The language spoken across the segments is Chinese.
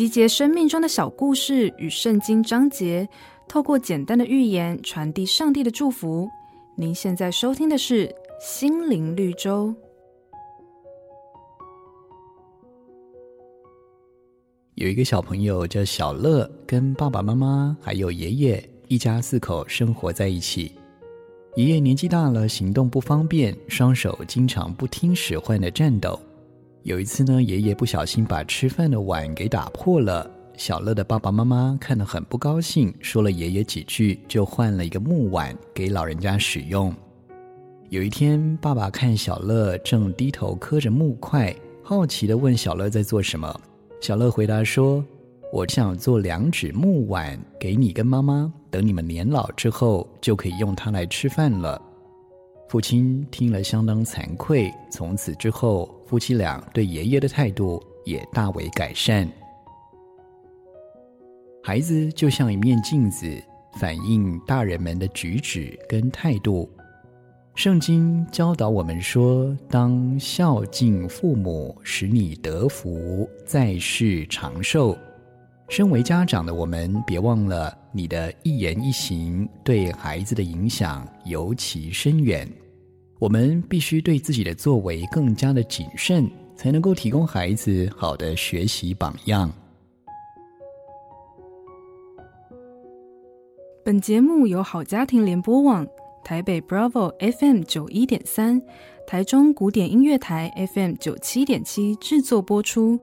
集结生命中的小故事与圣经章节，透过简单的寓言传递上帝的祝福。您现在收听的是《心灵绿洲》。有一个小朋友叫小乐，跟爸爸妈妈还有爷爷一家四口生活在一起。爷爷年纪大了，行动不方便，双手经常不听使唤的颤抖。有一次呢，爷爷不小心把吃饭的碗给打破了。小乐的爸爸妈妈看得很不高兴，说了爷爷几句，就换了一个木碗给老人家使用。有一天，爸爸看小乐正低头磕着木块，好奇地问小乐在做什么。小乐回答说：“我想做两只木碗给你跟妈妈，等你们年老之后就可以用它来吃饭了。”父亲听了相当惭愧，从此之后，夫妻俩对爷爷的态度也大为改善。孩子就像一面镜子，反映大人们的举止跟态度。圣经教导我们说，当孝敬父母，使你得福，在世长寿。身为家长的我们，别忘了你的一言一行对孩子的影响尤其深远。我们必须对自己的作为更加的谨慎，才能够提供孩子好的学习榜样。本节目由好家庭联播网、台北 Bravo FM 九一点三、台中古典音乐台 FM 九七点七制作播出。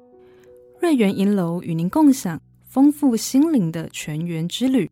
瑞源银楼与您共享丰富心灵的全员之旅。